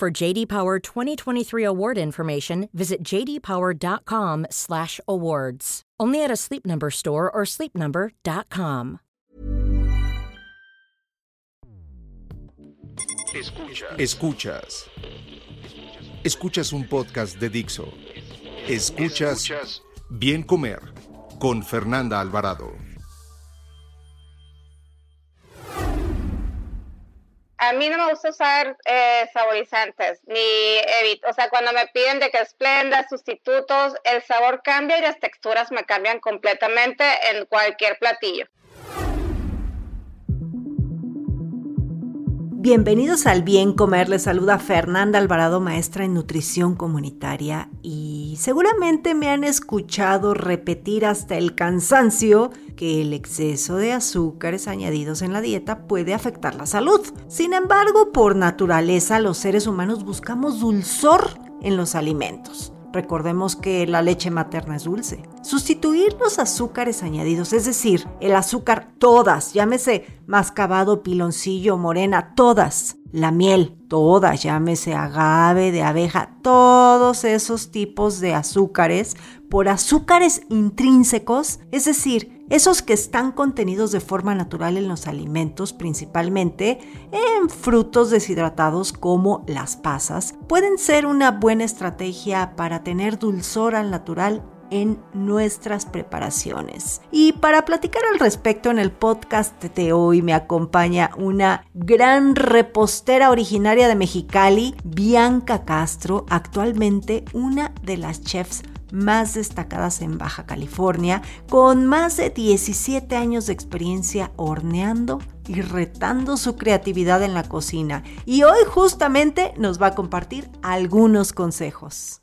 For JD Power 2023 award information, visit jdpower.com/awards. Only at a Sleep Number store or sleepnumber.com. Escuchas. Escuchas. Escuchas un podcast de Dixo. Escuchas, Escuchas Bien Comer con Fernanda Alvarado. Gusta usar eh, saborizantes, ni evito, o sea, cuando me piden de que esplenda, sustitutos, el sabor cambia y las texturas me cambian completamente en cualquier platillo. Bienvenidos al Bien Comer, les saluda Fernanda Alvarado, maestra en nutrición comunitaria y seguramente me han escuchado repetir hasta el cansancio que el exceso de azúcares añadidos en la dieta puede afectar la salud. Sin embargo, por naturaleza los seres humanos buscamos dulzor en los alimentos. Recordemos que la leche materna es dulce. Sustituir los azúcares añadidos, es decir, el azúcar todas, llámese mascabado, piloncillo, morena, todas. La miel, todas, llámese agave, de abeja, todos esos tipos de azúcares por azúcares intrínsecos, es decir, esos que están contenidos de forma natural en los alimentos, principalmente en frutos deshidratados como las pasas, pueden ser una buena estrategia para tener dulzor al natural en nuestras preparaciones. Y para platicar al respecto en el podcast de hoy me acompaña una gran repostera originaria de Mexicali, Bianca Castro, actualmente una de las chefs más destacadas en Baja California, con más de 17 años de experiencia horneando y retando su creatividad en la cocina. Y hoy justamente nos va a compartir algunos consejos.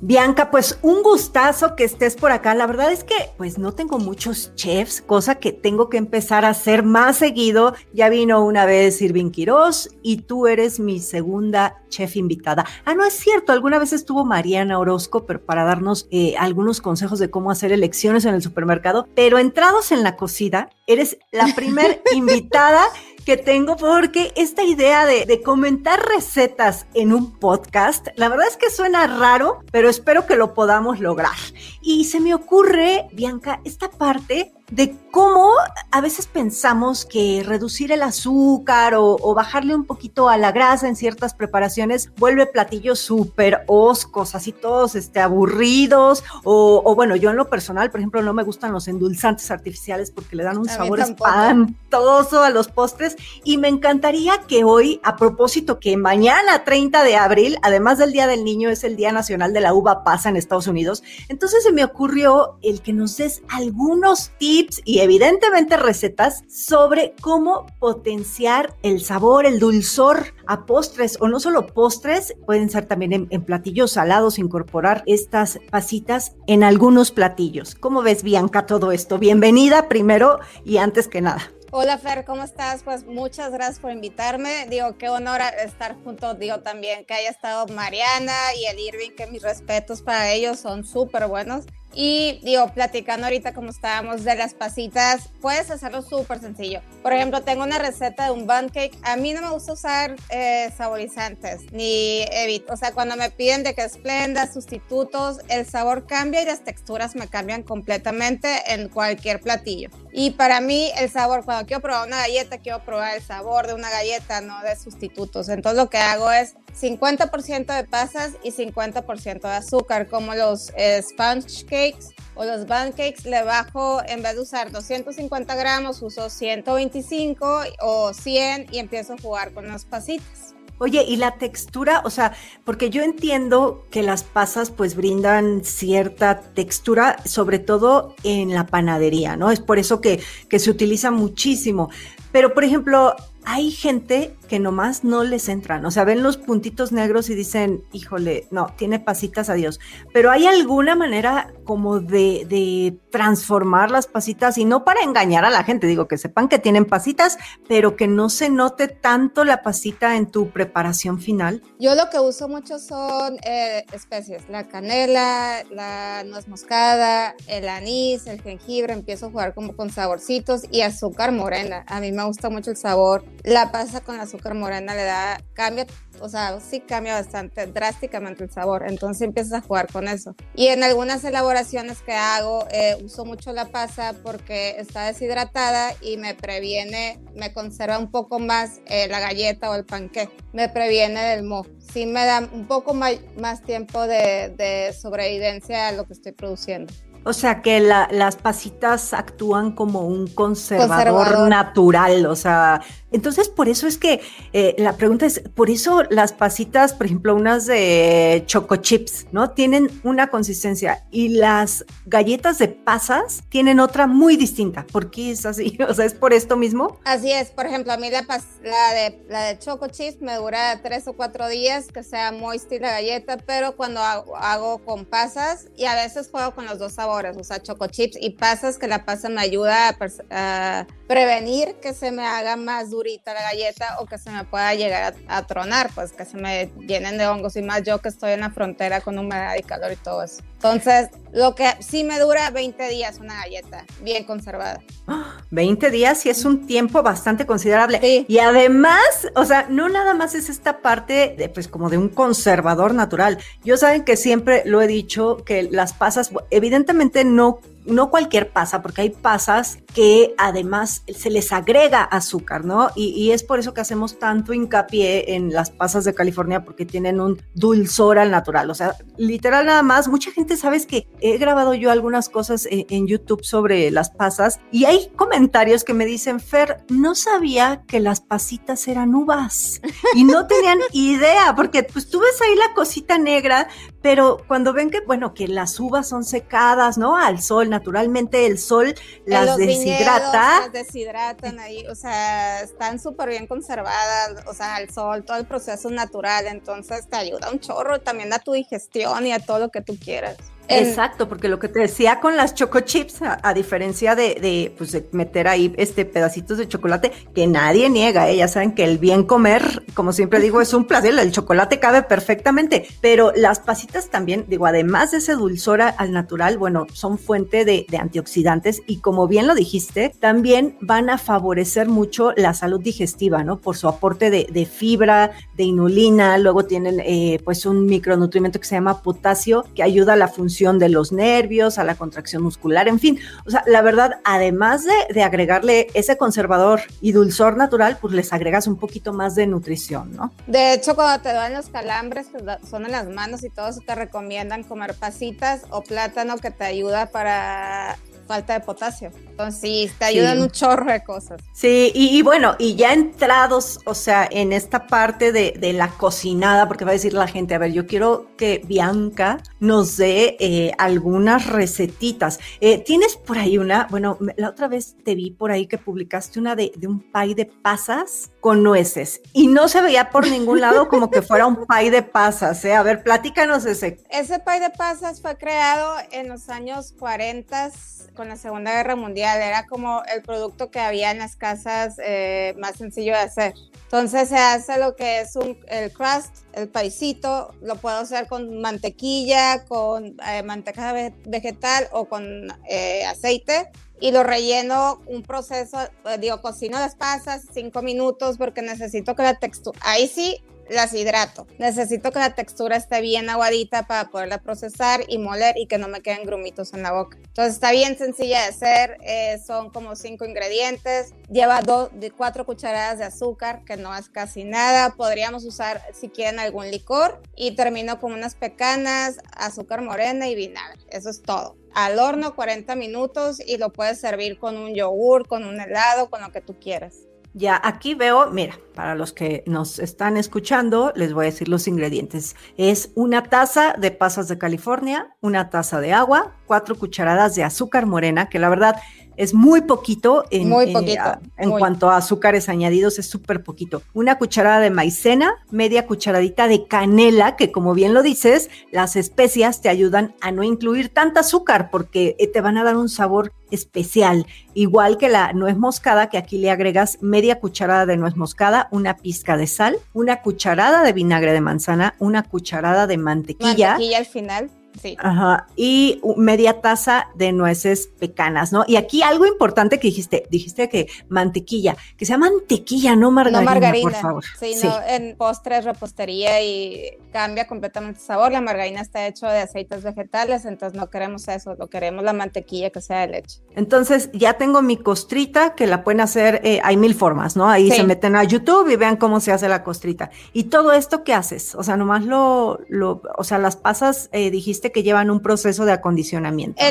Bianca, pues un gustazo que estés por acá. La verdad es que pues no tengo muchos chefs, cosa que tengo que empezar a hacer más seguido. Ya vino una vez Irving Quiroz y tú eres mi segunda chef invitada. Ah, no es cierto, alguna vez estuvo Mariana Orozco, pero para darnos eh, algunos consejos de cómo hacer elecciones en el supermercado. Pero entrados en la cocina, eres la primera invitada que tengo porque esta idea de, comentar recetas en un podcast, la verdad es que suena raro, pero espero que lo podamos lograr. Y se me ocurre, Bianca, esta parte de cómo a veces pensamos que reducir el azúcar o, bajarle un poquito a la grasa en ciertas preparaciones vuelve platillos súper oscos, así todos este, aburridos. O, bueno, yo en lo personal, por ejemplo, no me gustan los endulzantes artificiales porque le dan un sabor espantoso a los postres. Y me encantaría que hoy, a propósito que mañana, 30 de abril, además del Día del Niño, es el Día Nacional de la Uva Pasa en Estados Unidos, entonces se me ocurrió el que nos des algunos tips y evidentemente recetas sobre cómo potenciar el sabor, el dulzor a postres o no solo postres, pueden ser también en, en platillos salados, incorporar estas pasitas en algunos platillos. ¿Cómo ves, Bianca, todo esto? Bienvenida primero y antes que nada. Hola Fer, ¿cómo estás? Pues muchas gracias por invitarme. Digo, qué honor estar junto, digo también que haya estado Mariana y el Irving, que mis respetos para ellos son súper buenos. Y digo, platicando ahorita como estábamos de las pasitas, puedes hacerlo súper sencillo. Por ejemplo, tengo una receta de un bun cake. A mí no me gusta usar eh, saborizantes, ni evito. O sea, cuando me piden de que esplenda, sustitutos, el sabor cambia y las texturas me cambian completamente en cualquier platillo. Y para mí, el sabor, cuando quiero probar una galleta, quiero probar el sabor de una galleta, no de sustitutos. Entonces, lo que hago es 50% de pasas y 50% de azúcar, como los eh, sponge cakes o los cakes le bajo, en vez de usar 250 gramos, uso 125 o 100 y empiezo a jugar con las pasitas. Oye, y la textura, o sea, porque yo entiendo que las pasas pues brindan cierta textura, sobre todo en la panadería, ¿no? Es por eso que, que se utiliza muchísimo. Pero, por ejemplo, hay gente que nomás no les entran, o sea, ven los puntitos negros y dicen, híjole, no, tiene pasitas, adiós. Pero hay alguna manera como de, de transformar las pasitas y no para engañar a la gente, digo, que sepan que tienen pasitas, pero que no se note tanto la pasita en tu preparación final. Yo lo que uso mucho son eh, especies, la canela, la nuez moscada, el anís, el jengibre, empiezo a jugar como con saborcitos y azúcar morena. A mí me gusta mucho el sabor. La pasa con azúcar morena le da, cambia o sea, sí cambia bastante drásticamente el sabor, entonces empiezas a jugar con eso. Y en algunas elaboraciones que hago, eh, uso mucho la pasa porque está deshidratada y me previene, me conserva un poco más eh, la galleta o el panqué, me previene del moho. Sí me da un poco más, tiempo de, de sobrevivencia a lo que estoy produciendo. O sea que las pasitas actúan como un conservador, natural, o sea, entonces por eso es que eh, la pregunta es, por eso las pasitas, por ejemplo, unas de choco chips, ¿no? Tienen una consistencia y las galletas de pasas tienen otra muy distinta. ¿Por qué es así? O sea, ¿es por esto mismo? Así es, por ejemplo, a mí la, la, de, la de choco chips me dura tres o cuatro días que sea moist la galleta, pero cuando hago, con pasas y a veces juego con los dos sabores o sea, choco chips y pasas que la pasa me ayuda a, prevenir que se me haga más durita la galleta o que se me pueda llegar a, tronar, pues que se me llenen de hongos y más yo que estoy en la frontera con humedad y calor y todo eso. Entonces, lo que sí me dura 20 días una galleta bien conservada. 20 días sí es un tiempo bastante considerable. Y además, o sea, no nada más es esta parte de, pues, como de un conservador natural. Yo saben que siempre lo he dicho que las pasas, evidentemente no no cualquier pasa, porque hay pasas que además se les agrega azúcar, ¿no? Y, es por eso que hacemos tanto hincapié en las pasas de California, porque tienen un dulzor al natural. O sea, literal nada más, mucha gente sabes que he grabado yo algunas cosas en, en YouTube sobre las pasas y hay comentarios que me dicen, Fer, no sabía que las pasitas eran uvas y no tenían idea, porque pues tú ves ahí la cosita negra, pero cuando ven que, bueno, que las uvas son secadas, ¿no? Al sol, naturalmente el sol las deshidrata. deshidratan ahí, o sea, están súper bien conservadas, o sea, al sol, todo el proceso natural, entonces te ayuda un chorro también a tu digestión y a todo lo que tú quieras. Exacto, porque lo que te decía con las choco chips, a, diferencia de, de, pues, meter ahí este pedacitos de chocolate, que nadie niega, ¿eh? ya saben que el bien comer, como siempre digo, es un placer, el chocolate cabe perfectamente, pero las pasitas también, digo, además de ese dulzor al natural, bueno, son fuente de, de antioxidantes y como bien lo dijiste, también van a favorecer mucho la salud digestiva, ¿no? Por su aporte de, de fibra, de inulina, luego tienen eh, pues un micronutriente que se llama potasio, que ayuda a la función de los nervios, a la contracción muscular, en fin. O sea, la verdad, además de, agregarle ese conservador y dulzor natural, pues les agregas un poquito más de nutrición, ¿no? De hecho, cuando te dan los calambres, que son en las manos y todo eso, te recomiendan comer pasitas o plátano que te ayuda para falta de potasio. Entonces sí, te ayudan un chorro de cosas. Sí, y, bueno, y ya entrados, o sea, en esta parte de, de, la cocinada, porque va a decir la gente, a ver, yo quiero que Bianca nos dé eh, algunas recetitas. Eh, Tienes por ahí una, bueno, la otra vez te vi por ahí que publicaste una de, un pay de pasas con nueces y no se veía por ningún lado como que fuera un pay de pasas, ¿eh? A ver, platícanos ese. Ese pay de pasas fue creado en los años 40 con la Segunda Guerra Mundial. Era como el producto que había en las casas eh, más sencillo de hacer. Entonces se hace lo que es el crust, el paisito. Lo puedo hacer con mantequilla, con eh, manteca vegetal o con eh, aceite y lo relleno un proceso, digo, cocino las pasas cinco minutos porque necesito que la textura, ahí sí las hidrato. Necesito que la textura esté bien aguadita para poderla procesar y moler y que no me queden grumitos en la boca. Entonces está bien sencilla de hacer, eh, son como cinco ingredientes, lleva dos, de cuatro cucharadas de azúcar, que no es casi nada. Podríamos usar si quieren algún licor y termino con unas pecanas, azúcar morena y vinagre. Eso es todo al horno 40 minutos y lo puedes servir con un yogur, con un helado, con lo que tú quieras. Ya aquí veo, mira, para los que nos están escuchando, les voy a decir los ingredientes. Es una taza de pasas de California, una taza de agua, cuatro cucharadas de azúcar morena, que la verdad es muy poquito en, Muy en- poquito, a- en muy. cuanto a azúcares añadidos, es súper poquito. Una cucharada de maicena, media cucharadita de canela, que como bien lo dices, las especias te ayudan a no incluir tanta azúcar porque eh, te van a dar un sabor especial. Igual que la nuez moscada, que aquí le agregas media cucharada de nuez moscada, una pizca de sal, una cucharada de vinagre de manzana, una cucharada de mantequilla. Mantequilla al final, sí. Ajá, y media taza de nueces pecanas, ¿no? Y aquí algo importante que dijiste, dijiste que mantequilla, que sea mantequilla, no margarina, no margarina. por favor. Sí, Sí. no, en postres, repostería y cambia completamente el sabor. La margarina está hecho de aceites vegetales, entonces no queremos eso, lo queremos la mantequilla que sea de leche. Entonces ya tengo mi costrita que la pueden hacer, eh, hay mil formas, ¿no? Ahí Sí. se meten a YouTube y vean cómo se hace la costrita. Y todo esto, ¿qué haces? O sea, nomás lo, lo o sea, las pasas, eh, dijiste que llevan un proceso de acondicionamiento.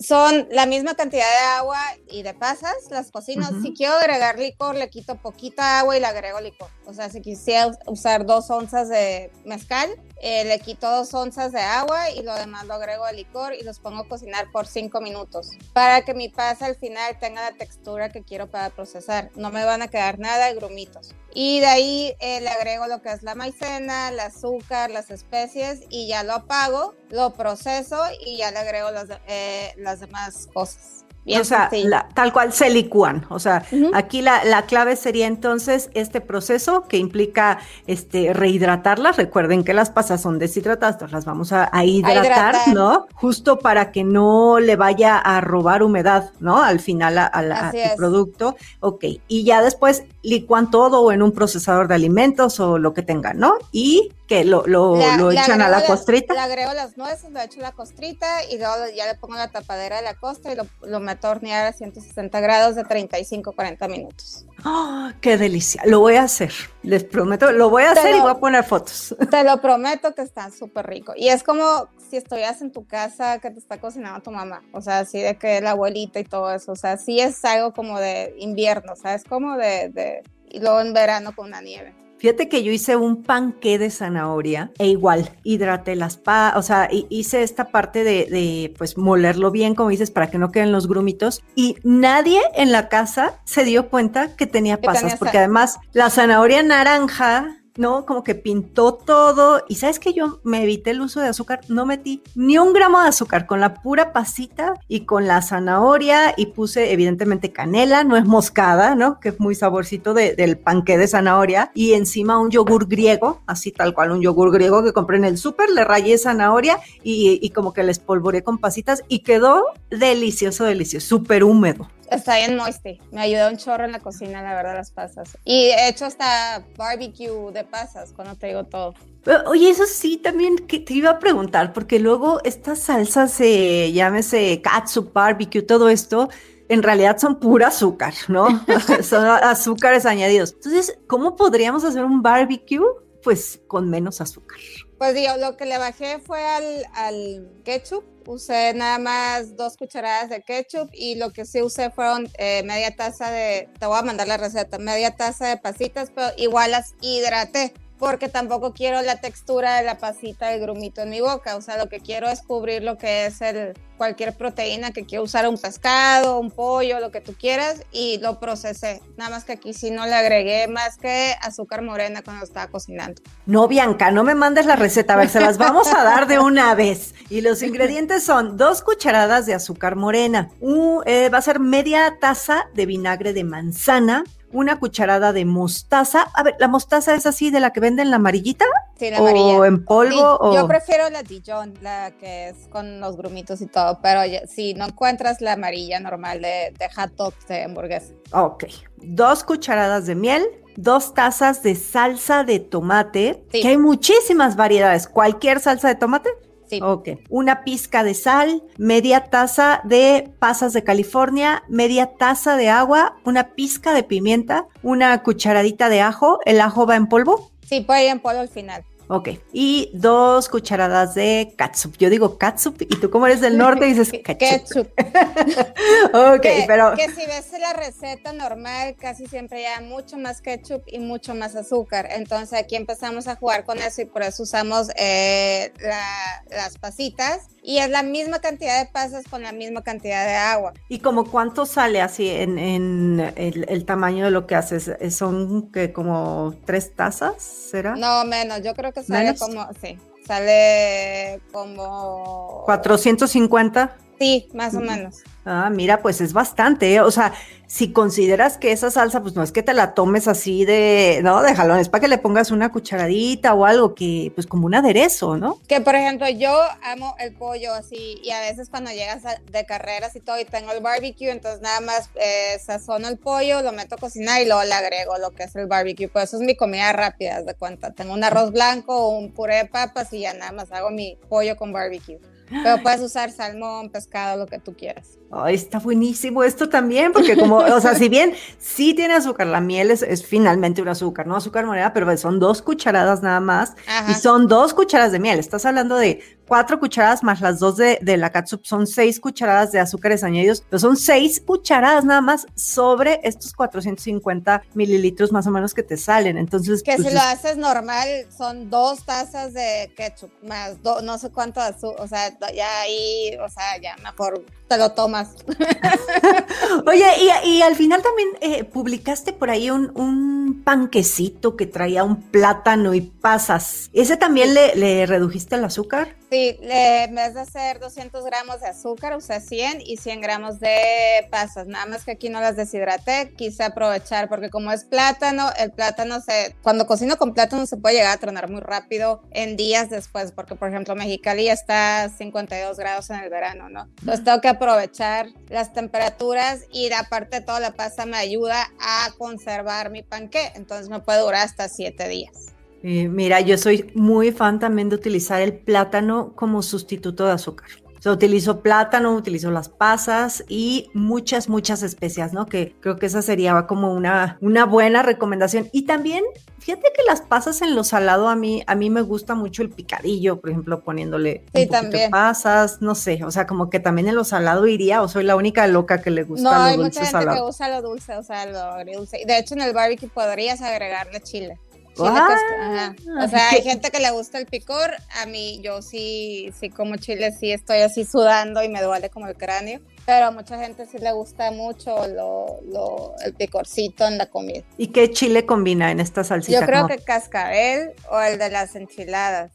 Son la misma cantidad de agua y de pasas, las cocino. Ujú. Si quiero agregar licor, le quito poquita agua y le agrego licor. O sea, si quisiera us- usar dos onzas de mezcal, eh, le quito dos onzas de agua y lo demás lo agrego de licor y los pongo a cocinar por cinco minutos para que mi pasa al final tenga la textura que quiero para procesar. No me van a quedar nada de grumitos. Y de ahí eh, le agrego lo que es la maicena, el azúcar, las especies y ya lo apago, lo proceso y ya le agrego las, eh, las demás cosas. Bien o sea, la- tal cual se licúan. O sea, aquí la, la clave sería entonces este proceso que implica este, rehidratarlas. Recuerden que las pasas son deshidratadas, entonces las vamos a, a hidratar, hidratar. ¿no? Justo para que no le vaya a robar humedad, ¿no? Al final a, a la- tu es. producto. Ok, y ya después licuan todo o en un procesador de alimentos o lo que tengan, ¿no? Y que lo, lo, La- lo le echan a la las- costrita. Le agrego las nueces, lo echo a la costrita y luego ya le pongo la tapadera de la costra y lo, lo meto a hornear a 160 grados de 35-40 minutos. ¡Ah! ¡Qué delicia! Lo voy a hacer, les prometo, lo voy a hacer y voy a poner fotos. Te lo prometo que está súper rico. Y es como si estuvieras en tu casa que te está cocinando tu mamá. O sea, así de que la abuelita y todo eso. O sea, sí es algo como de invierno, ¿sabes? Como de, de... Y luego en verano con una nieve. Fíjate que yo hice un panqué de zanahoria e igual hidraté las pa, o sea, hi- hice esta parte de, de, pues molerlo bien, como dices, para que no queden los grumitos. Y nadie en la casa se dio cuenta que tenía pasas, porque además la zanahoria naranja, ¿no? Como que pintó todo. Y sabes que yo me evité el uso de azúcar, no metí ni un gramo de azúcar con la pura pasita y con la zanahoria y puse evidentemente canela, no es moscada, ¿no? Que es muy saborcito de- del panqué de zanahoria y encima un yogur griego, así tal cual, un yogur griego que compré en el súper, le rayé zanahoria y, como que le espolvoreé con pasitas y quedó delicioso, delicioso, súper húmedo. Está bien moisty. Me ayudó un chorro en la cocina, la verdad, las pasas. Y he hecho hasta barbecue de pasas, cuando te digo todo. Pero, Oye, eso sí, también que te iba a preguntar, porque luego estas salsas, eh, llámese catsup, barbecue, todo esto, en realidad son pura azúcar, ¿no? son azúcares añadidos. Entonces, ¿cómo podríamos hacer un barbecue? Pues con menos azúcar. Pues digo, lo que le bajé fue al, ketchup. Usé nada más dos cucharadas de ketchup y lo que sí usé fueron eh, media taza de, te voy a mandar la receta, media taza de pasitas, pero igual las hidraté porque tampoco quiero la textura de la pasita del grumito en mi boca. O sea, lo que quiero es cubrir lo que es el, cualquier proteína que quiero usar, un pescado, un pollo, lo que tú quieras, y lo procesé. Nada más que aquí sí no le agregué más que azúcar morena cuando estaba cocinando. No, Bianca, no me mandes la receta. A ver, se las vamos a dar de una vez. Y los ingredientes son dos cucharadas de azúcar morena, un- eh, va a ser media taza de vinagre de manzana, una cucharada de mostaza. A ver, ¿la mostaza es así de la que venden la amarillita? Sí, la ¿O amarilla. en polvo? Sí, o... Yo prefiero la Dijon, la que es con los grumitos y todo, pero si no encuentras la amarilla normal de, de hot dog de hamburguesa. Ok. Dos cucharadas de miel, dos tazas de salsa de tomate, Sí. que hay muchísimas variedades. ¿Cualquier salsa de tomate? Sí. Ok. Una pizca de sal, media taza de pasas de California, media taza de agua, una pizca de pimienta, una cucharadita de ajo. ¿El ajo va en polvo? Sí, puede ir en polvo al final. Ok. Y dos cucharadas de catsup. Yo digo catsup y tú como eres del norte dices ketchup. Ketchup. Ok, que, pero... que si ves la receta normal, casi siempre lleva mucho más ketchup y mucho más azúcar. Entonces aquí empezamos a jugar con eso y por eso usamos eh, la- las pasitas y es la misma cantidad de pasas con la misma cantidad de agua. ¿Y como cuánto sale así en, el, tamaño de lo que haces? ¿Son que como tres tazas, será? No, menos, yo creo que sale como, sí, sale como... 450. Sí, más o menos. Ah, mira, pues es bastante, ¿eh? o sea, si consideras que esa salsa, pues no es que te la tomes así de, no, de jalón, es para que le pongas una cucharadita o algo que, pues como un aderezo, ¿no? Que por ejemplo, yo amo el pollo así, y a veces cuando llegas de carreras y todo, y tengo el barbecue, entonces nada más eh, sazono el pollo, lo meto a cocinar y luego le agrego lo que es el barbecue, pues eso es mi comida rápida, de cuenta, tengo un arroz blanco, un puré de papas y ya nada más hago mi pollo con barbecue. Pero puedes usar salmón, pescado, lo que tú quieras. Ay, está buenísimo esto también, porque como, o sea, si bien sí tiene azúcar, la miel es, finalmente un azúcar, no azúcar morena, pero son dos cucharadas nada más y son dos cucharadas de miel. Estás hablando de cuatro cucharadas más las dos de, la catsup, son seis cucharadas de azúcares añadidos, pero son seis cucharadas nada más sobre estos 450 mililitros más o menos que te salen. Entonces, que pues, si lo haces normal, son dos tazas de ketchup más no sé cuánto azúcar, o sea, ya ahí, o sea, ya mejor te lo tomas. Oye, y, al final también eh, publicaste por ahí un, un, panquecito que traía un plátano y pasas. ¿Ese también le, le redujiste el azúcar? Sí, en vez de hacer 200 gramos de azúcar, usé 100 y 100 gramos de pasas. Nada más que aquí no las deshidraté, quise aprovechar porque como es plátano, el plátano se, cuando cocino con plátano se puede llegar a tronar muy rápido en días después, porque por ejemplo Mexicali está a 52 grados en el verano, ¿no? Entonces tengo que aprovechar las temperaturas y aparte de todo la pasta me ayuda a conservar mi panque, entonces me puede durar hasta 7 días. Eh, mira, yo soy muy fan también de utilizar el plátano como sustituto de azúcar. Sea, utilizo plátano, utilizo las pasas y muchas, muchas especias, ¿no? Que creo que esa sería como una, una buena recomendación. Y también, fíjate que las pasas en lo salado a mí, a mí me gusta mucho el picadillo, por ejemplo, poniéndole sí, también. pasas, no sé, o sea, como que también en lo salado iría, o soy la única loca que le gusta no, lo hay dulce mucha gente que usa lo dulce, o sea, lo agridulce. De hecho, en el barbecue podrías agregarle chile. Ah, o sea, hay gente que le gusta el picor. A mí, yo sí, sí como chile, sí estoy así sudando y me duele como el cráneo. Pero a mucha gente sí le gusta mucho lo, el picorcito en la comida. ¿Y qué chile combina en esta salsita? Yo creo que cascabel o el de las enchiladas.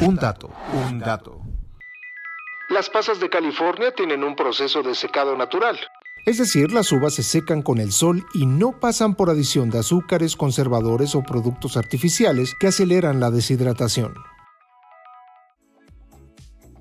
Un dato, un dato. Las pasas de California tienen un proceso de secado natural es decir, las uvas se secan con el sol y no pasan por adición de azúcares, conservadores o productos artificiales que aceleran la deshidratación.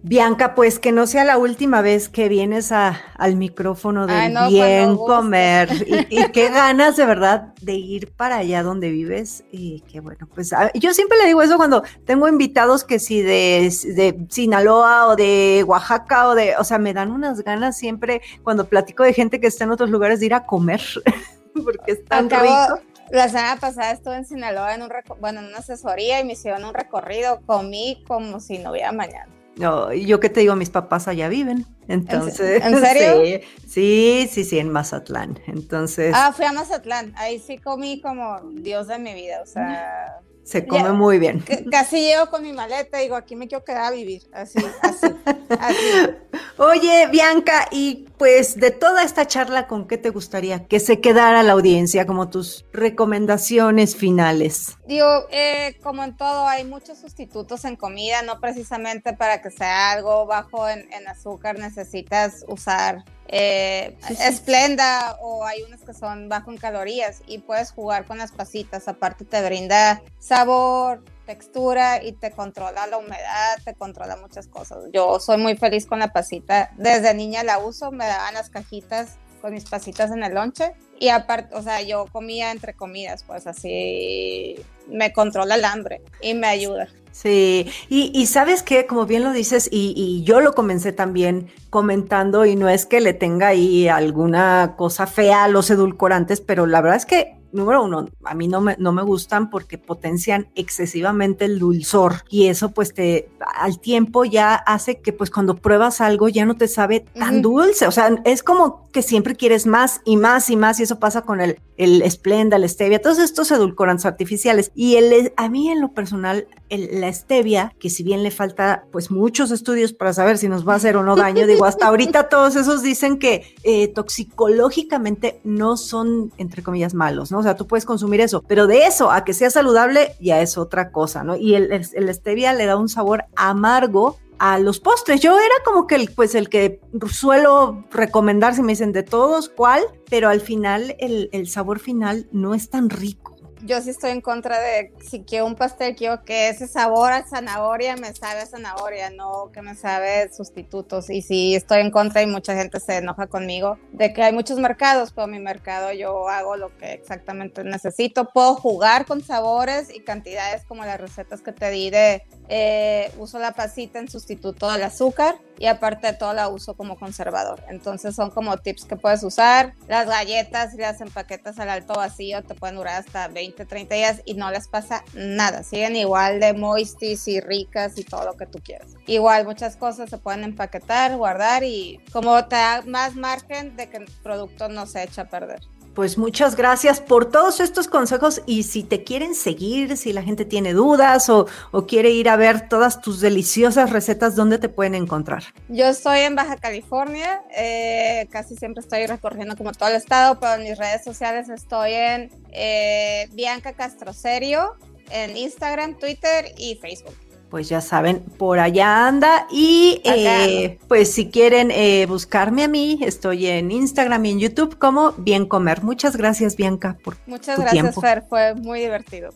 Bianca, pues que no sea la última vez que vienes al micrófono de bien comer y, qué ganas de verdad de ir para allá donde vives y que bueno, pues yo siempre le digo eso cuando tengo invitados que si de, de, Sinaloa o de Oaxaca o de, o sea, me dan unas ganas siempre cuando platico de gente que está en otros lugares de ir a comer porque es tan rico. La semana pasada estuve en Sinaloa en un bueno, en una asesoría y me hicieron un recorrido, comí como si no hubiera mañana. No, yo qué te digo, mis papás allá viven. Entonces, ¿En serio? Sí, sí, sí, en Mazatlán. Entonces. Ah, fui a Mazatlán. Ahí sí comí como Dios de mi vida. O sea, se come muy bien. Casi llego con mi maleta y digo, aquí me quiero quedar a vivir. Así, así, Oye, Bianca, y pues de toda esta charla, ¿con qué te gustaría que se quedara la audiencia como tus recomendaciones finales? Digo, eh, como en todo, hay muchos sustitutos en comida, no precisamente para que sea algo bajo en, en azúcar necesitas usar eh, esplenda o hay unas que son bajo en calorías y puedes jugar con las pasitas. Aparte te brinda sabor, textura y te controla la humedad, te controla muchas cosas. Yo soy muy feliz con la pasita. Desde niña la uso, me daban las cajitas con mis pasitas en el lonche y aparte, o sea, yo comía entre comidas, pues así me controla el hambre y me ayuda. Sí, y, sabes que, como bien lo dices, y, y, yo lo comencé también comentando, y no es que le tenga ahí alguna cosa fea a los edulcorantes, pero la verdad es que número uno, a mí no me, no me gustan porque potencian excesivamente el dulzor y eso pues te al tiempo ya hace que pues cuando pruebas algo ya no te sabe tan dulce, o sea, es como que siempre quieres más y más y más y eso pasa con el el Splenda, el stevia, todos estos edulcorantes artificiales. Y el, a mí en lo personal, la stevia, que si bien le falta pues muchos estudios para saber si nos va a hacer o no daño, digo, hasta ahorita todos esos dicen que eh, toxicológicamente no son, entre comillas, malos, ¿no? O sea, tú puedes consumir eso, pero de eso a que sea saludable ya es otra cosa, ¿no? Y el, el stevia le da un sabor amargo a los postres. Yo era como que el, pues el que suelo recomendar si me dicen de todos cuál, pero al final el, el sabor final no es tan rico yo sí estoy en contra de si quiero un pastel, quiero que ese sabor a zanahoria me sabe a zanahoria, no que me sabe sustitutos. Y sí estoy en contra y mucha gente se enoja conmigo de que hay muchos mercados, pero mi mercado yo hago lo que exactamente necesito. Puedo jugar con sabores y cantidades como las recetas que te di de eh, uso la pasita en sustituto del azúcar y aparte de todo la uso como conservador. Entonces son como tips que puedes usar. Las galletas y las empaquetas al alto vacío te pueden durar hasta 20, 30 días y no les pasa nada. Siguen igual de moistis y ricas y todo lo que tú quieras. Igual muchas cosas se pueden empaquetar, guardar y como te da más margen de que el producto no se echa a perder. Pues muchas gracias por todos estos consejos y si te quieren seguir, si la gente tiene dudas o, quiere ir a ver todas tus deliciosas recetas, ¿dónde te pueden encontrar? Yo estoy en Baja California, eh, casi siempre estoy recorriendo como todo el estado, pero en mis redes sociales estoy en eh, Bianca Castroserio, en Instagram, Twitter y Facebook pues ya saben, por allá anda. Y eh, pues si quieren eh, buscarme a mí, estoy en Instagram y en YouTube como Bien Comer. Muchas gracias, Bianca, por Muchas gracias, Fer, fue muy divertido.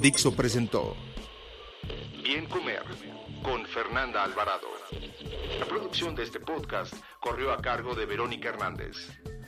Dixo presentó Bien Comer con Fernanda Alvarado. La producción de este podcast corrió a cargo de Verónica Hernández.